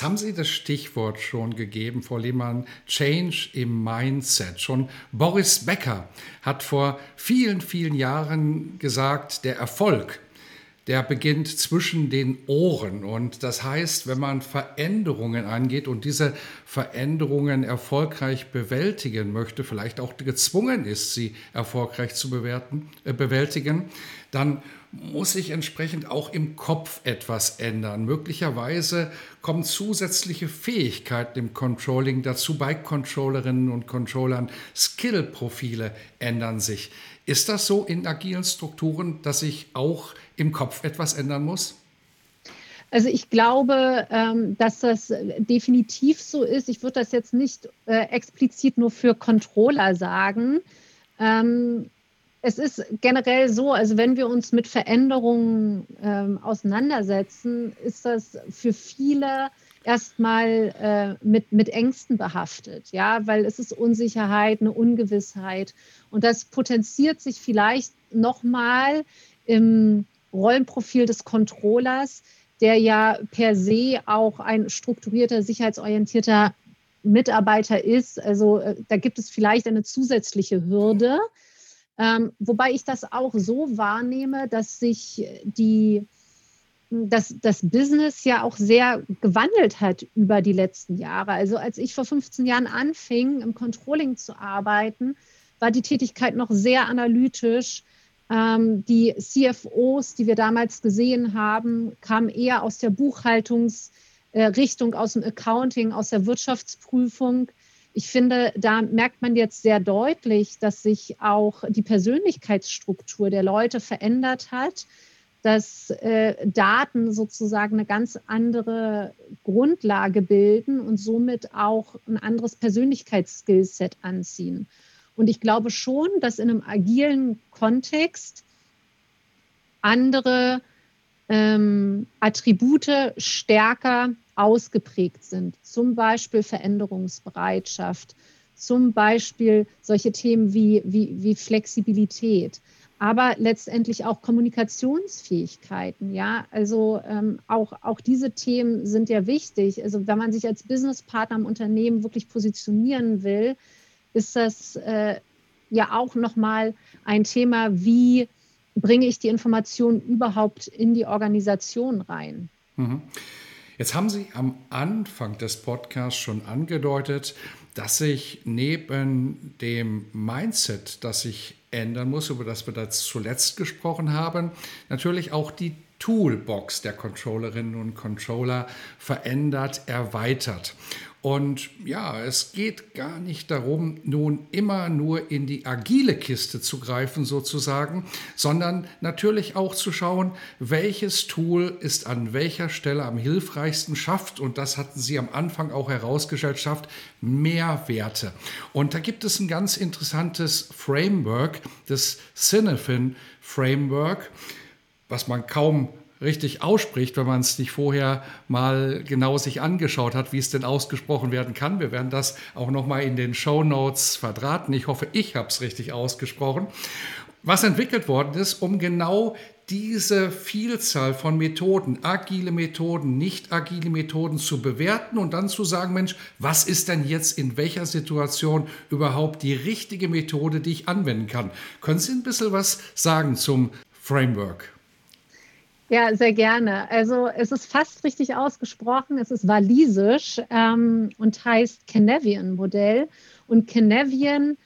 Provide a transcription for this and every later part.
Jetzt haben Sie das Stichwort schon gegeben, Frau Lehmann, Change im Mindset. Schon Boris Becker hat vor vielen, vielen Jahren gesagt, der Erfolg, der beginnt zwischen den Ohren. Und das heißt, wenn man Veränderungen angeht und diese Veränderungen erfolgreich bewältigen möchte, vielleicht auch gezwungen ist, sie erfolgreich zu bewerten, äh, bewältigen, dann muss sich entsprechend auch im Kopf etwas ändern. Möglicherweise kommen zusätzliche Fähigkeiten im Controlling dazu. Bei Controllerinnen und Controllern Skillprofile ändern sich. Ist das so in agilen Strukturen, dass sich auch im Kopf etwas ändern muss? Also ich glaube, ähm, dass das definitiv so ist. Ich würde das jetzt nicht äh, explizit nur für Controller sagen. Ähm, es ist generell so, also wenn wir uns mit Veränderungen ähm, auseinandersetzen, ist das für viele erstmal äh, mit, mit Ängsten behaftet, ja, weil es ist Unsicherheit, eine Ungewissheit und das potenziert sich vielleicht nochmal im Rollenprofil des Controllers, der ja per se auch ein strukturierter, sicherheitsorientierter Mitarbeiter ist. Also äh, da gibt es vielleicht eine zusätzliche Hürde. Ähm, wobei ich das auch so wahrnehme, dass sich die, dass das Business ja auch sehr gewandelt hat über die letzten Jahre. Also als ich vor 15 Jahren anfing, im Controlling zu arbeiten, war die Tätigkeit noch sehr analytisch. Ähm, die CFOs, die wir damals gesehen haben, kamen eher aus der Buchhaltungsrichtung, aus dem Accounting, aus der Wirtschaftsprüfung ich finde, da merkt man jetzt sehr deutlich, dass sich auch die Persönlichkeitsstruktur der Leute verändert hat, dass äh, Daten sozusagen eine ganz andere Grundlage bilden und somit auch ein anderes Persönlichkeitsskillset anziehen. Und ich glaube schon, dass in einem agilen Kontext andere ähm, Attribute stärker ausgeprägt sind, zum Beispiel Veränderungsbereitschaft, zum Beispiel solche Themen wie, wie, wie Flexibilität, aber letztendlich auch Kommunikationsfähigkeiten. Ja, also ähm, auch, auch diese Themen sind ja wichtig. Also wenn man sich als Businesspartner im Unternehmen wirklich positionieren will, ist das äh, ja auch nochmal ein Thema, wie bringe ich die Information überhaupt in die Organisation rein. Mhm. Jetzt haben Sie am Anfang des Podcasts schon angedeutet, dass sich neben dem Mindset, das sich ändern muss, über das wir da zuletzt gesprochen haben, natürlich auch die Toolbox der Controllerinnen und Controller verändert, erweitert. Und ja, es geht gar nicht darum, nun immer nur in die agile Kiste zu greifen sozusagen, sondern natürlich auch zu schauen, welches Tool ist an welcher Stelle am hilfreichsten schafft, und das hatten Sie am Anfang auch herausgestellt, schafft Mehrwerte. Und da gibt es ein ganz interessantes Framework, das Cinefin Framework, was man kaum richtig ausspricht, wenn man es nicht vorher mal genau sich angeschaut hat, wie es denn ausgesprochen werden kann. Wir werden das auch noch mal in den Show Notes verdrahten. Ich hoffe, ich habe es richtig ausgesprochen. Was entwickelt worden ist, um genau diese Vielzahl von Methoden, agile Methoden, nicht agile Methoden zu bewerten und dann zu sagen, Mensch, was ist denn jetzt in welcher Situation überhaupt die richtige Methode, die ich anwenden kann? Können Sie ein bisschen was sagen zum Framework? Ja, sehr gerne. Also es ist fast richtig ausgesprochen. Es ist walisisch ähm, und heißt Canavian-Modell. Und Canavian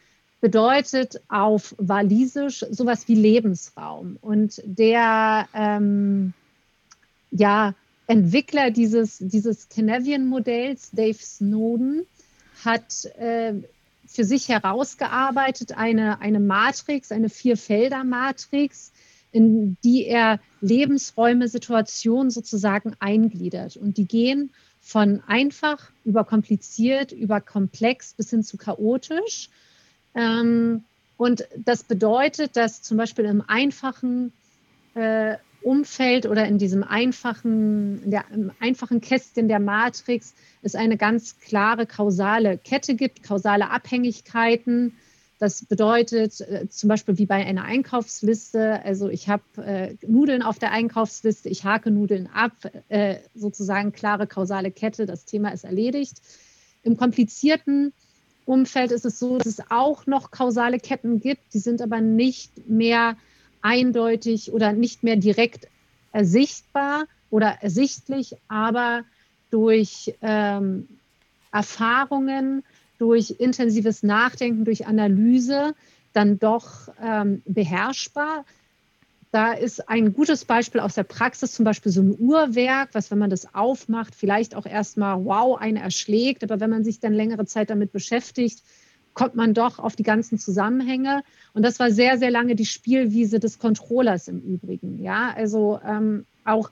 bedeutet auf walisisch sowas wie Lebensraum. Und der ähm, ja, Entwickler dieses, dieses Canavian-Modells, Dave Snowden, hat äh, für sich herausgearbeitet eine, eine Matrix, eine Vierfelder-Matrix, in die er Lebensräume, Situationen sozusagen eingliedert. Und die gehen von einfach über kompliziert, über komplex bis hin zu chaotisch. Ähm, und das bedeutet, dass zum Beispiel im einfachen äh, Umfeld oder in diesem einfachen, in der, im einfachen Kästchen der Matrix es eine ganz klare kausale Kette gibt, kausale Abhängigkeiten. Das bedeutet äh, zum Beispiel wie bei einer Einkaufsliste, also ich habe äh, Nudeln auf der Einkaufsliste, ich hake Nudeln ab, äh, sozusagen klare kausale Kette, das Thema ist erledigt. Im komplizierten Umfeld ist es so, dass es auch noch kausale Ketten gibt, die sind aber nicht mehr eindeutig oder nicht mehr direkt ersichtbar oder ersichtlich, aber durch ähm, Erfahrungen, durch intensives Nachdenken, durch Analyse dann doch ähm, beherrschbar. Da ist ein gutes Beispiel aus der Praxis, zum Beispiel so ein Uhrwerk, was, wenn man das aufmacht, vielleicht auch erstmal wow, einen erschlägt. Aber wenn man sich dann längere Zeit damit beschäftigt, kommt man doch auf die ganzen Zusammenhänge. Und das war sehr, sehr lange die Spielwiese des Controllers im Übrigen. Ja, also ähm, auch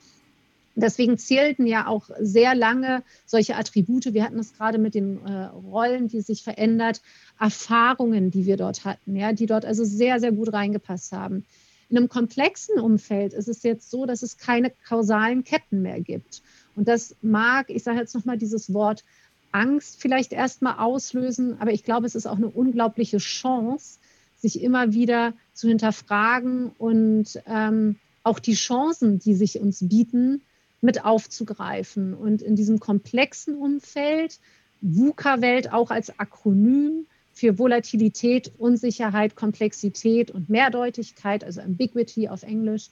deswegen zählten ja auch sehr lange solche Attribute. Wir hatten es gerade mit den äh, Rollen, die sich verändert, Erfahrungen, die wir dort hatten, ja, die dort also sehr, sehr gut reingepasst haben. In einem komplexen Umfeld ist es jetzt so, dass es keine kausalen Ketten mehr gibt. Und das mag, ich sage jetzt nochmal dieses Wort Angst vielleicht erstmal auslösen, aber ich glaube, es ist auch eine unglaubliche Chance, sich immer wieder zu hinterfragen und ähm, auch die Chancen, die sich uns bieten, mit aufzugreifen. Und in diesem komplexen Umfeld, VUCA-Welt auch als Akronym für Volatilität, Unsicherheit, Komplexität und Mehrdeutigkeit, also Ambiguity auf Englisch,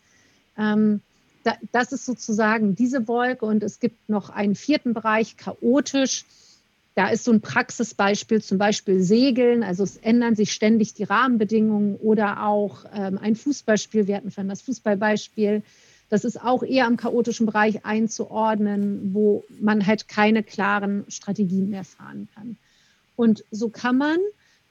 ähm, da, das ist sozusagen diese Wolke. Und es gibt noch einen vierten Bereich, chaotisch da ist so ein Praxisbeispiel, zum Beispiel Segeln. Also es ändern sich ständig die Rahmenbedingungen oder auch ähm, ein Fußballspiel. Wir hatten vorhin das Fußballbeispiel. Das ist auch eher im chaotischen Bereich einzuordnen, wo man halt keine klaren Strategien mehr fahren kann. Und so kann man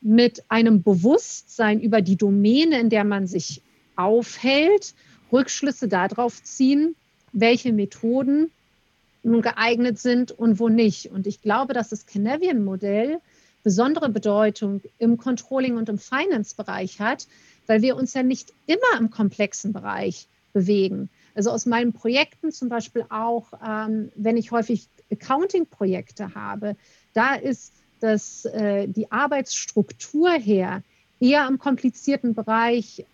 mit einem Bewusstsein über die Domäne, in der man sich aufhält, Rückschlüsse darauf ziehen, welche Methoden nun geeignet sind und wo nicht. Und ich glaube, dass das Canavian-Modell besondere Bedeutung im Controlling und im Finance-Bereich hat, weil wir uns ja nicht immer im komplexen Bereich bewegen. Also aus meinen Projekten zum Beispiel auch, ähm, wenn ich häufig Accounting-Projekte habe, da ist das, äh, die Arbeitsstruktur her eher im komplizierten Bereich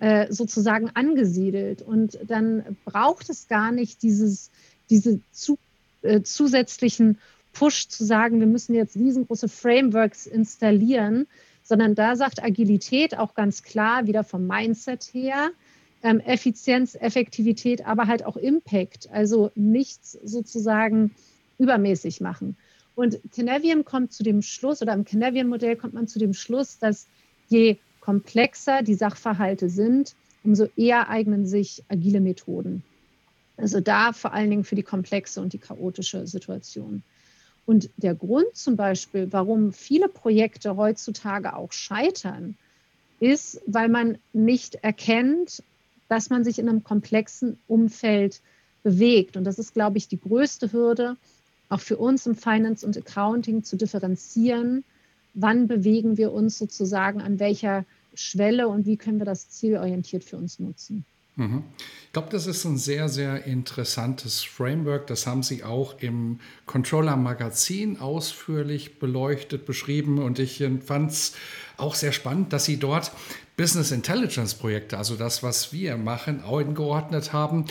äh, sozusagen angesiedelt. Und dann braucht es gar nicht dieses diese zu, äh, zusätzlichen Push zu sagen, wir müssen jetzt riesengroße Frameworks installieren, sondern da sagt Agilität auch ganz klar, wieder vom Mindset her, ähm, Effizienz, Effektivität, aber halt auch Impact, also nichts sozusagen übermäßig machen. Und Canavian kommt zu dem Schluss, oder im Canavian-Modell kommt man zu dem Schluss, dass je komplexer die Sachverhalte sind, umso eher eignen sich agile Methoden. Also da vor allen Dingen für die komplexe und die chaotische Situation. Und der Grund zum Beispiel, warum viele Projekte heutzutage auch scheitern, ist, weil man nicht erkennt, dass man sich in einem komplexen Umfeld bewegt. Und das ist, glaube ich, die größte Hürde, auch für uns im Finance und Accounting zu differenzieren, wann bewegen wir uns sozusagen an welcher Schwelle und wie können wir das zielorientiert für uns nutzen. Mhm. Ich glaube, das ist ein sehr, sehr interessantes Framework. Das haben Sie auch im Controller Magazin ausführlich beleuchtet, beschrieben. Und ich fand es auch sehr spannend, dass Sie dort Business Intelligence Projekte, also das, was wir machen, eingeordnet haben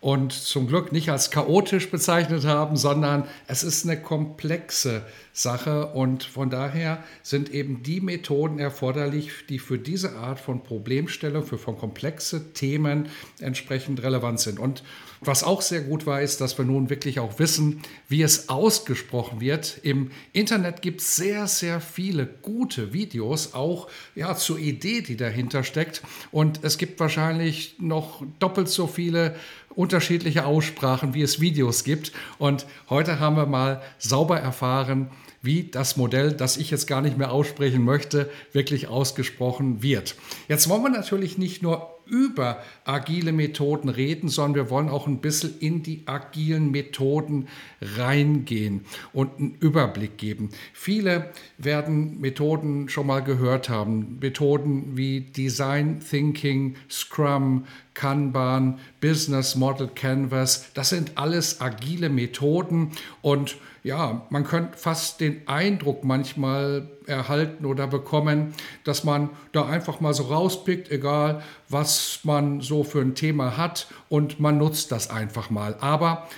und zum Glück nicht als chaotisch bezeichnet haben, sondern es ist eine komplexe Sache und von daher sind eben die Methoden erforderlich, die für diese Art von Problemstellung, für von komplexe Themen entsprechend relevant sind. Und was auch sehr gut war, ist, dass wir nun wirklich auch wissen, wie es ausgesprochen wird. Im Internet gibt es sehr, sehr viele gute Videos, auch ja, zur Idee, die dahinter steckt. Und es gibt wahrscheinlich noch doppelt so viele unterschiedliche Aussprachen, wie es Videos gibt. Und heute haben wir mal sauber erfahren, wie das Modell, das ich jetzt gar nicht mehr aussprechen möchte, wirklich ausgesprochen wird. Jetzt wollen wir natürlich nicht nur über agile Methoden reden, sondern wir wollen auch ein bisschen in die agilen Methoden reingehen und einen Überblick geben. Viele werden Methoden schon mal gehört haben. Methoden wie Design Thinking, Scrum, Kanban, Business Model Canvas, das sind alles agile Methoden und ja, man könnte fast den Eindruck manchmal erhalten oder bekommen, dass man da einfach mal so rauspickt, egal was man so für ein Thema hat und man nutzt das einfach mal. Aber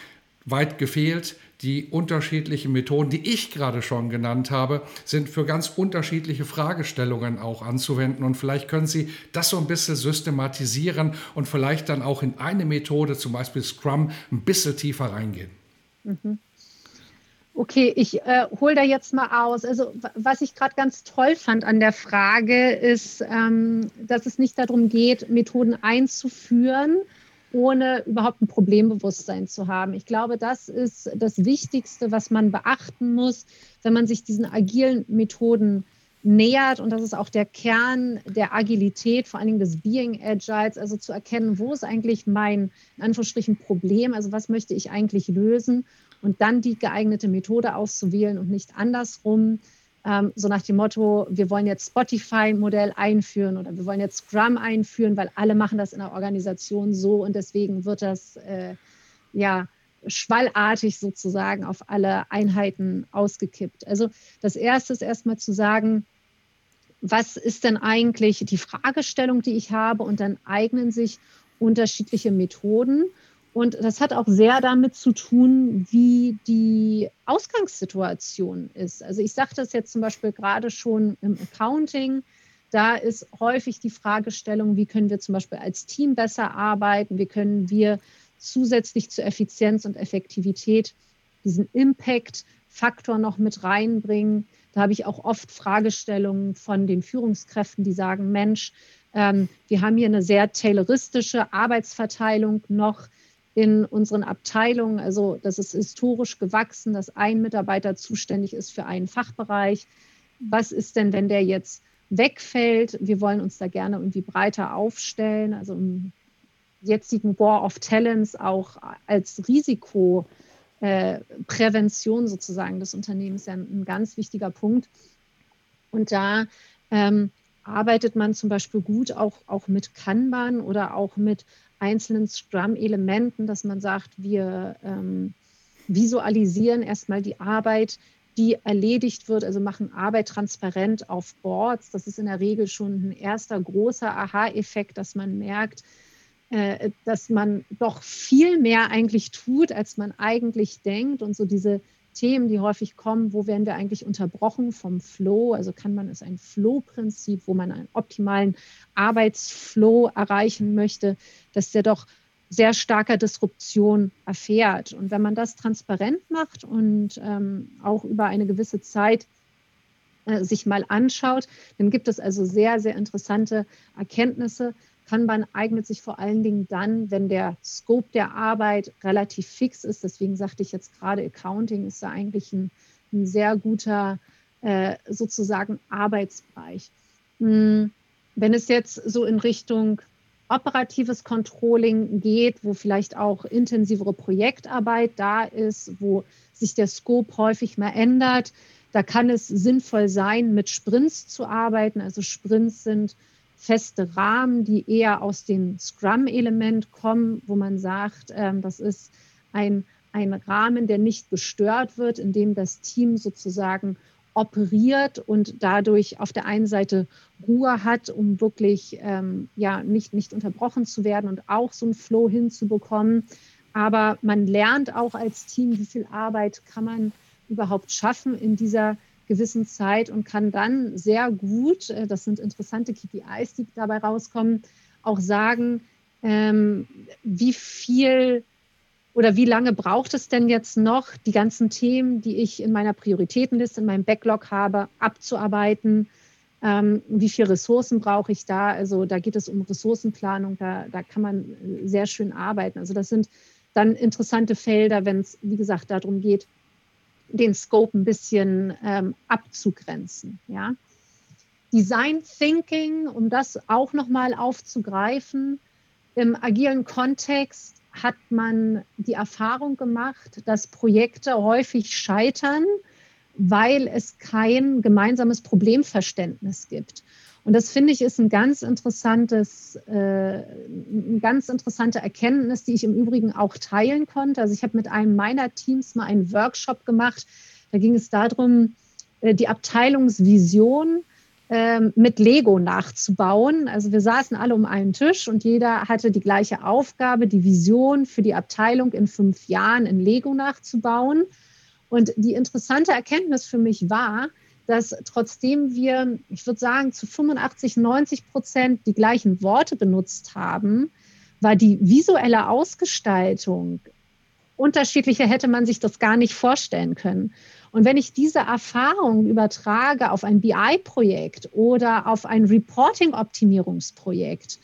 weit gefehlt, die unterschiedlichen Methoden, die ich gerade schon genannt habe, sind für ganz unterschiedliche Fragestellungen auch anzuwenden. Und vielleicht können Sie das so ein bisschen systematisieren und vielleicht dann auch in eine Methode, zum Beispiel Scrum, ein bisschen tiefer reingehen. Mhm. Okay, ich äh, hole da jetzt mal aus. Also was ich gerade ganz toll fand an der Frage ist, ähm, dass es nicht darum geht, Methoden einzuführen, ohne überhaupt ein Problembewusstsein zu haben. Ich glaube, das ist das Wichtigste, was man beachten muss, wenn man sich diesen agilen Methoden nähert. Und das ist auch der Kern der Agilität, vor allen Dingen des Being Agiles, also zu erkennen, wo ist eigentlich mein, in Anführungsstrichen, Problem, also was möchte ich eigentlich lösen und dann die geeignete Methode auszuwählen und nicht andersrum. Ähm, so nach dem Motto, wir wollen jetzt Spotify-Modell einführen oder wir wollen jetzt Scrum einführen, weil alle machen das in der Organisation so und deswegen wird das äh, ja schwallartig sozusagen auf alle Einheiten ausgekippt. Also das Erste ist erstmal zu sagen, was ist denn eigentlich die Fragestellung, die ich habe und dann eignen sich unterschiedliche Methoden. Und das hat auch sehr damit zu tun, wie die Ausgangssituation ist. Also ich sage das jetzt zum Beispiel gerade schon im Accounting. Da ist häufig die Fragestellung, wie können wir zum Beispiel als Team besser arbeiten, wie können wir zusätzlich zur Effizienz und Effektivität diesen Impact-Faktor noch mit reinbringen. Da habe ich auch oft Fragestellungen von den Führungskräften, die sagen, Mensch, ähm, wir haben hier eine sehr tayloristische Arbeitsverteilung noch in unseren Abteilungen. Also das ist historisch gewachsen, dass ein Mitarbeiter zuständig ist für einen Fachbereich. Was ist denn, wenn der jetzt wegfällt? Wir wollen uns da gerne irgendwie breiter aufstellen. Also im jetzigen War of Talents auch als Risikoprävention sozusagen des Unternehmens ja ein ganz wichtiger Punkt. Und da ähm, arbeitet man zum Beispiel gut auch, auch mit Kanban oder auch mit einzelnen Scrum-Elementen, dass man sagt, wir ähm, visualisieren erstmal die Arbeit, die erledigt wird, also machen Arbeit transparent auf Boards. Das ist in der Regel schon ein erster großer Aha-Effekt, dass man merkt, äh, dass man doch viel mehr eigentlich tut, als man eigentlich denkt. Und so diese Themen, die häufig kommen, wo werden wir eigentlich unterbrochen vom Flow? Also kann man es ein Flow-Prinzip, wo man einen optimalen Arbeitsflow erreichen möchte, dass der doch sehr starker Disruption erfährt. Und wenn man das transparent macht und ähm, auch über eine gewisse Zeit äh, sich mal anschaut, dann gibt es also sehr, sehr interessante Erkenntnisse, Kanban eignet sich vor allen Dingen dann, wenn der Scope der Arbeit relativ fix ist. Deswegen sagte ich jetzt gerade, Accounting ist da eigentlich ein, ein sehr guter äh, sozusagen Arbeitsbereich. Hm, wenn es jetzt so in Richtung operatives Controlling geht, wo vielleicht auch intensivere Projektarbeit da ist, wo sich der Scope häufig mal ändert, da kann es sinnvoll sein, mit Sprints zu arbeiten. Also Sprints sind feste Rahmen, die eher aus dem Scrum-Element kommen, wo man sagt, ähm, das ist ein, ein Rahmen, der nicht gestört wird, in dem das Team sozusagen operiert und dadurch auf der einen Seite Ruhe hat, um wirklich ähm, ja, nicht, nicht unterbrochen zu werden und auch so einen Flow hinzubekommen. Aber man lernt auch als Team, wie viel Arbeit kann man überhaupt schaffen in dieser gewissen Zeit und kann dann sehr gut, äh, das sind interessante KPIs, die dabei rauskommen, auch sagen, ähm, wie viel oder wie lange braucht es denn jetzt noch, die ganzen Themen, die ich in meiner Prioritätenliste, in meinem Backlog habe, abzuarbeiten? Ähm, wie viele Ressourcen brauche ich da? Also da geht es um Ressourcenplanung, da, da kann man sehr schön arbeiten. Also das sind dann interessante Felder, wenn es, wie gesagt, darum geht, den Scope ein bisschen ähm, abzugrenzen. Ja? Design Thinking, um das auch nochmal aufzugreifen, im agilen Kontext hat man die Erfahrung gemacht, dass Projekte häufig scheitern, weil es kein gemeinsames Problemverständnis gibt. Und das finde ich ist ein ganz interessantes, äh, eine ganz interessante Erkenntnis, die ich im Übrigen auch teilen konnte. Also ich habe mit einem meiner Teams mal einen Workshop gemacht. Da ging es darum, äh, die Abteilungsvision ähm, mit Lego nachzubauen. Also wir saßen alle um einen Tisch und jeder hatte die gleiche Aufgabe, die Vision für die Abteilung in fünf Jahren in Lego nachzubauen. Und die interessante Erkenntnis für mich war, dass trotzdem wir, ich würde sagen, zu 85, 90 Prozent die gleichen Worte benutzt haben, war die visuelle Ausgestaltung unterschiedlicher hätte man sich das gar nicht vorstellen können. Und wenn ich diese Erfahrung übertrage auf ein BI-Projekt oder auf ein Reporting-Optimierungsprojekt,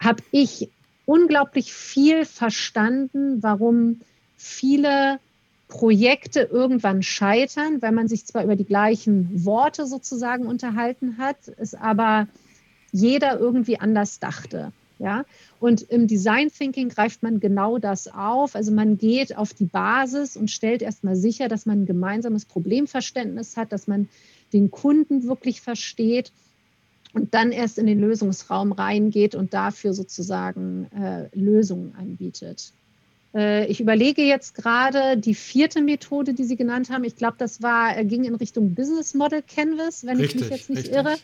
habe ich unglaublich viel verstanden, warum viele Projekte irgendwann scheitern, weil man sich zwar über die gleichen Worte sozusagen unterhalten hat, es aber jeder irgendwie anders dachte. Ja? Und im Design Thinking greift man genau das auf. Also man geht auf die Basis und stellt erstmal sicher, dass man ein gemeinsames Problemverständnis hat, dass man den Kunden wirklich versteht und dann erst in den Lösungsraum reingeht und dafür sozusagen äh, Lösungen anbietet. Äh, ich überlege jetzt gerade die vierte Methode, die Sie genannt haben. Ich glaube, das war, äh, ging in Richtung Business Model Canvas, wenn richtig, ich mich jetzt nicht richtig. irre.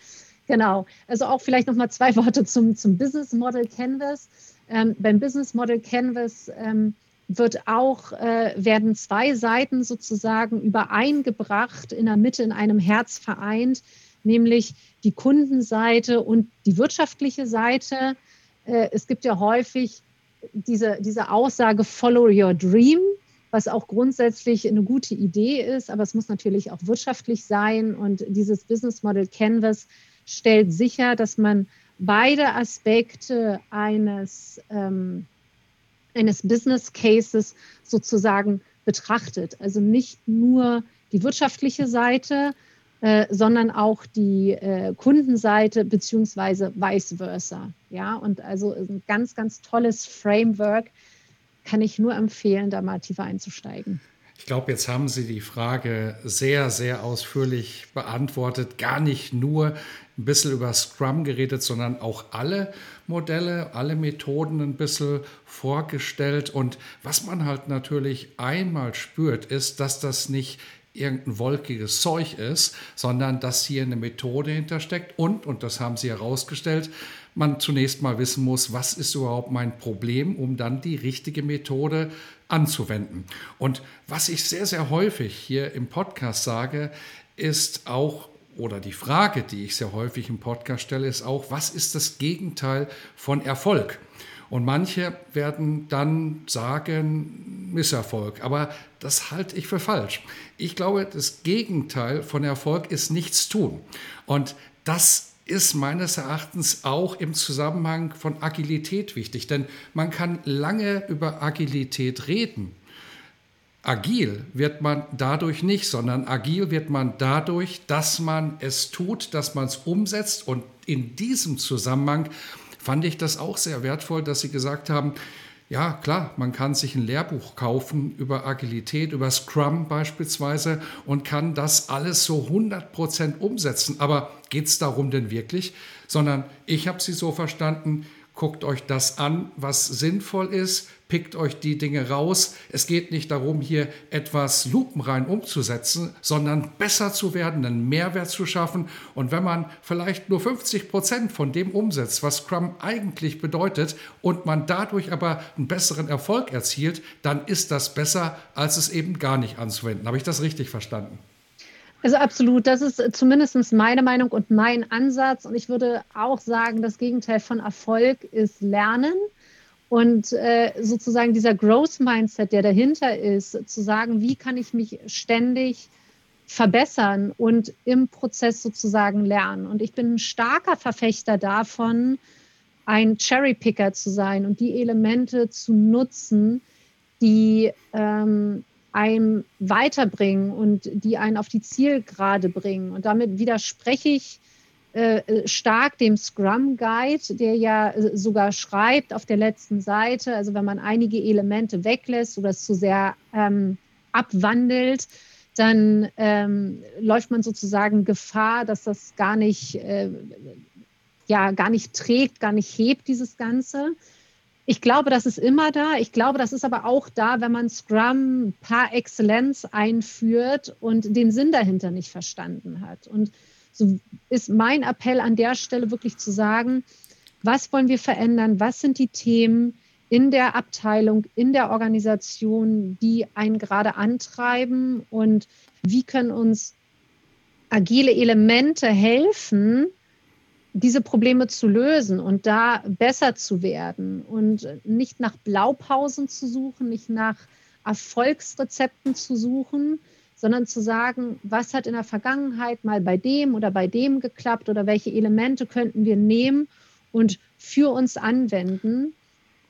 Genau. Also auch vielleicht noch mal zwei Worte zum, zum Business Model Canvas. Ähm, beim Business Model Canvas ähm, wird auch, äh, werden zwei Seiten sozusagen übereingebracht, in der Mitte in einem Herz vereint, nämlich die Kundenseite und die wirtschaftliche Seite. Äh, es gibt ja häufig diese, diese Aussage Follow Your Dream, was auch grundsätzlich eine gute Idee ist, aber es muss natürlich auch wirtschaftlich sein. Und dieses Business Model Canvas stellt sicher, dass man beide Aspekte eines, ähm, eines Business Cases sozusagen betrachtet. Also nicht nur die wirtschaftliche Seite, äh, sondern auch die äh, Kundenseite beziehungsweise vice versa. Ja, und also ein ganz, ganz tolles Framework. Kann ich nur empfehlen, da mal tiefer einzusteigen. Ich glaube, jetzt haben Sie die Frage sehr, sehr ausführlich beantwortet. Gar nicht nur ein bisschen über Scrum geredet, sondern auch alle Modelle, alle Methoden ein bisschen vorgestellt. Und was man halt natürlich einmal spürt, ist, dass das nicht irgendein wolkiges Zeug ist, sondern dass hier eine Methode hintersteckt und, und das haben Sie herausgestellt, man zunächst mal wissen muss, was ist überhaupt mein Problem, um dann die richtige Methode anzuwenden. Und was ich sehr, sehr häufig hier im Podcast sage, ist auch, oder die Frage, die ich sehr häufig im Podcast stelle, ist auch, was ist das Gegenteil von Erfolg? Und manche werden dann sagen, Misserfolg. Aber das halte ich für falsch. Ich glaube, das Gegenteil von Erfolg ist nichts tun. Und das ist meines Erachtens auch im Zusammenhang von Agilität wichtig. Denn man kann lange über Agilität reden. Agil wird man dadurch nicht, sondern agil wird man dadurch, dass man es tut, dass man es umsetzt. Und in diesem Zusammenhang fand ich das auch sehr wertvoll, dass Sie gesagt haben, ja, klar, man kann sich ein Lehrbuch kaufen über Agilität, über Scrum beispielsweise und kann das alles so 100% umsetzen. Aber geht es darum denn wirklich? Sondern ich habe sie so verstanden, guckt euch das an, was sinnvoll ist, pickt euch die Dinge raus. Es geht nicht darum, hier etwas lupenrein umzusetzen, sondern besser zu werden, einen Mehrwert zu schaffen. Und wenn man vielleicht nur 50 Prozent von dem umsetzt, was Scrum eigentlich bedeutet, und man dadurch aber einen besseren Erfolg erzielt, dann ist das besser, als es eben gar nicht anzuwenden. Habe ich das richtig verstanden? Also absolut, das ist zumindest meine Meinung und mein Ansatz. Und ich würde auch sagen, das Gegenteil von Erfolg ist Lernen. Und äh, sozusagen dieser Growth Mindset, der dahinter ist, zu sagen, wie kann ich mich ständig verbessern und im Prozess sozusagen lernen. Und ich bin ein starker Verfechter davon, ein Cherrypicker zu sein und die Elemente zu nutzen, die ähm, einem weiterbringen und die einen auf die Zielgerade bringen. Und damit widerspreche ich äh, stark dem Scrum Guide, der ja äh, sogar schreibt auf der letzten Seite, also wenn man einige Elemente weglässt oder es zu sehr ähm, abwandelt, dann ähm, läuft man sozusagen Gefahr, dass das gar nicht, äh, ja, gar nicht trägt, gar nicht hebt, dieses Ganze. Ich glaube, das ist immer da. Ich glaube, das ist aber auch da, wenn man Scrum par Exzellenz einführt und den Sinn dahinter nicht verstanden hat. Und so ist mein Appell an der Stelle wirklich zu sagen, was wollen wir verändern? Was sind die Themen in der Abteilung, in der Organisation, die einen gerade antreiben? Und wie können uns agile Elemente helfen, diese Probleme zu lösen und da besser zu werden und nicht nach Blaupausen zu suchen, nicht nach Erfolgsrezepten zu suchen, sondern zu sagen, was hat in der Vergangenheit mal bei dem oder bei dem geklappt oder welche Elemente könnten wir nehmen und für uns anwenden,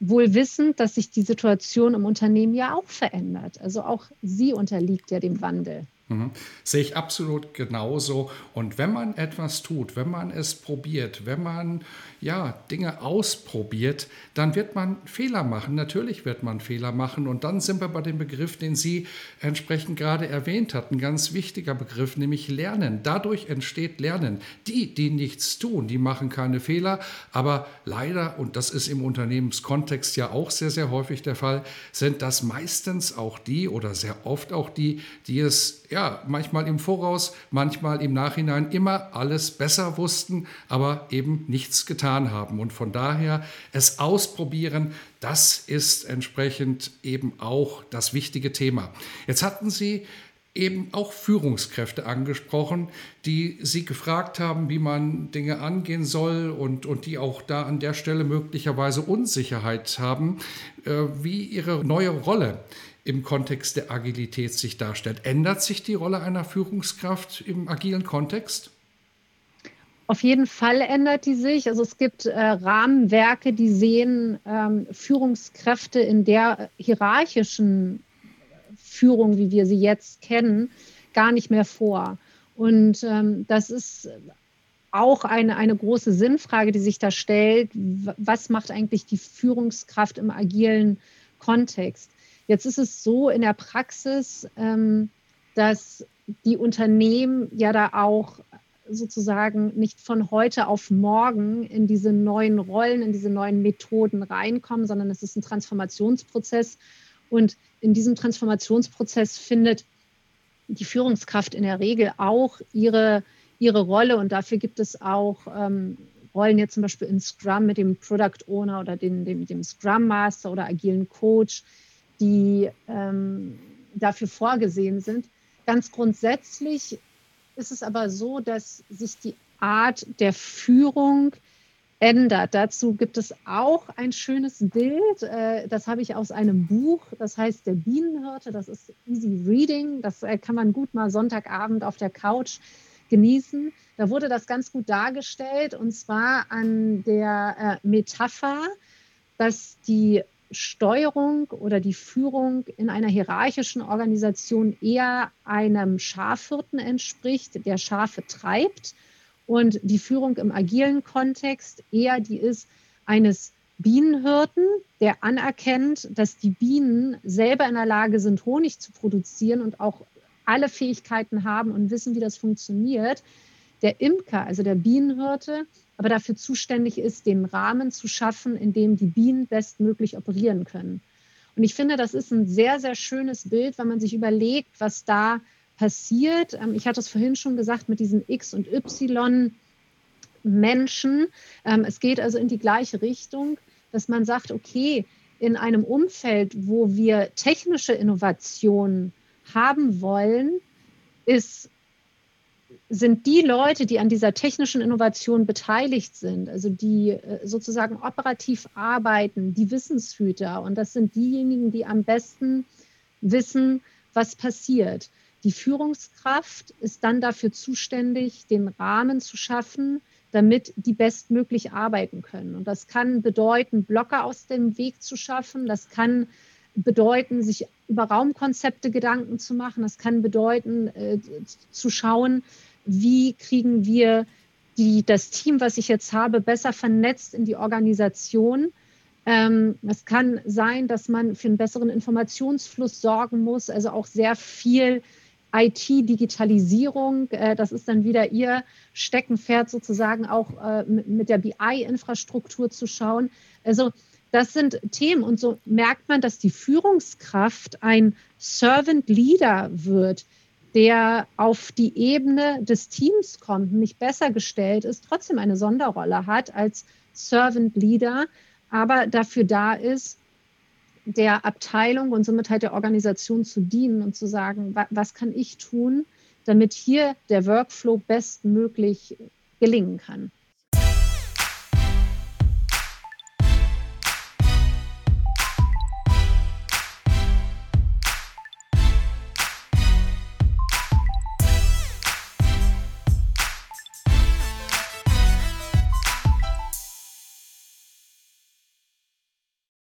wohl wissend, dass sich die Situation im Unternehmen ja auch verändert. Also auch sie unterliegt ja dem Wandel. Mhm. Sehe ich absolut genauso. Und wenn man etwas tut, wenn man es probiert, wenn man ja Dinge ausprobiert, dann wird man Fehler machen. Natürlich wird man Fehler machen. Und dann sind wir bei dem Begriff, den Sie entsprechend gerade erwähnt hatten, ganz wichtiger Begriff, nämlich Lernen. Dadurch entsteht Lernen. Die, die nichts tun, die machen keine Fehler. Aber leider, und das ist im Unternehmenskontext ja auch sehr, sehr häufig der Fall, sind das meistens auch die oder sehr oft auch die, die es ja, manchmal im Voraus, manchmal im Nachhinein immer alles besser wussten, aber eben nichts getan haben. Und von daher es ausprobieren, das ist entsprechend eben auch das wichtige Thema. Jetzt hatten Sie eben auch Führungskräfte angesprochen, die Sie gefragt haben, wie man Dinge angehen soll und, und die auch da an der Stelle möglicherweise Unsicherheit haben, äh, wie ihre neue Rolle im Kontext der Agilität sich darstellt. Ändert sich die Rolle einer Führungskraft im agilen Kontext? Auf jeden Fall ändert die sich. Also es gibt äh, Rahmenwerke, die sehen ähm, Führungskräfte in der hierarchischen Führung, wie wir sie jetzt kennen, gar nicht mehr vor. Und ähm, das ist auch eine, eine große Sinnfrage, die sich da stellt. Was macht eigentlich die Führungskraft im agilen Kontext? Jetzt ist es so in der Praxis, ähm, dass die Unternehmen ja da auch sozusagen nicht von heute auf morgen in diese neuen Rollen, in diese neuen Methoden reinkommen, sondern es ist ein Transformationsprozess. Und in diesem Transformationsprozess findet die Führungskraft in der Regel auch ihre, ihre Rolle. Und dafür gibt es auch ähm, Rollen jetzt zum Beispiel in Scrum mit dem Product Owner oder den, dem, dem Scrum Master oder agilen Coach, die ähm, dafür vorgesehen sind. Ganz grundsätzlich ist es aber so, dass sich die Art der Führung ändert. Dazu gibt es auch ein schönes Bild. Äh, das habe ich aus einem Buch, das heißt Der Bienenhirte. Das ist Easy Reading. Das äh, kann man gut mal Sonntagabend auf der Couch genießen. Da wurde das ganz gut dargestellt und zwar an der äh, Metapher, dass die Steuerung oder die Führung in einer hierarchischen Organisation eher einem Schafhirten entspricht, der Schafe treibt und die Führung im agilen Kontext eher die ist eines Bienenhirten, der anerkennt, dass die Bienen selber in der Lage sind, Honig zu produzieren und auch alle Fähigkeiten haben und wissen, wie das funktioniert. Der Imker, also der Bienenhirte, aber dafür zuständig ist, den Rahmen zu schaffen, in dem die Bienen bestmöglich operieren können. Und ich finde, das ist ein sehr, sehr schönes Bild, wenn man sich überlegt, was da passiert. Ähm, ich hatte es vorhin schon gesagt mit diesen X und Y Menschen. Ähm, es geht also in die gleiche Richtung, dass man sagt, okay, in einem Umfeld, wo wir technische Innovationen haben wollen, ist sind die Leute, die an dieser technischen Innovation beteiligt sind, also die äh, sozusagen operativ arbeiten, die Wissenshüter. Und das sind diejenigen, die am besten wissen, was passiert. Die Führungskraft ist dann dafür zuständig, den Rahmen zu schaffen, damit die bestmöglich arbeiten können. Und das kann bedeuten, Blocker aus dem Weg zu schaffen. Das kann bedeuten, sich über Raumkonzepte Gedanken zu machen. Das kann bedeuten, äh, zu schauen, wie kriegen wir die, das Team, was ich jetzt habe, besser vernetzt in die Organisation. Ähm, es kann sein, dass man für einen besseren Informationsfluss sorgen muss, also auch sehr viel IT-Digitalisierung. Äh, das ist dann wieder Ihr Steckenpferd sozusagen auch äh, mit der BI-Infrastruktur zu schauen. Also das sind Themen und so merkt man, dass die Führungskraft ein Servant Leader wird, der auf die Ebene des Teams kommt, nicht besser gestellt ist, trotzdem eine Sonderrolle hat als Servant Leader, aber dafür da ist, der Abteilung und somit halt der Organisation zu dienen und zu sagen, was kann ich tun, damit hier der Workflow bestmöglich gelingen kann.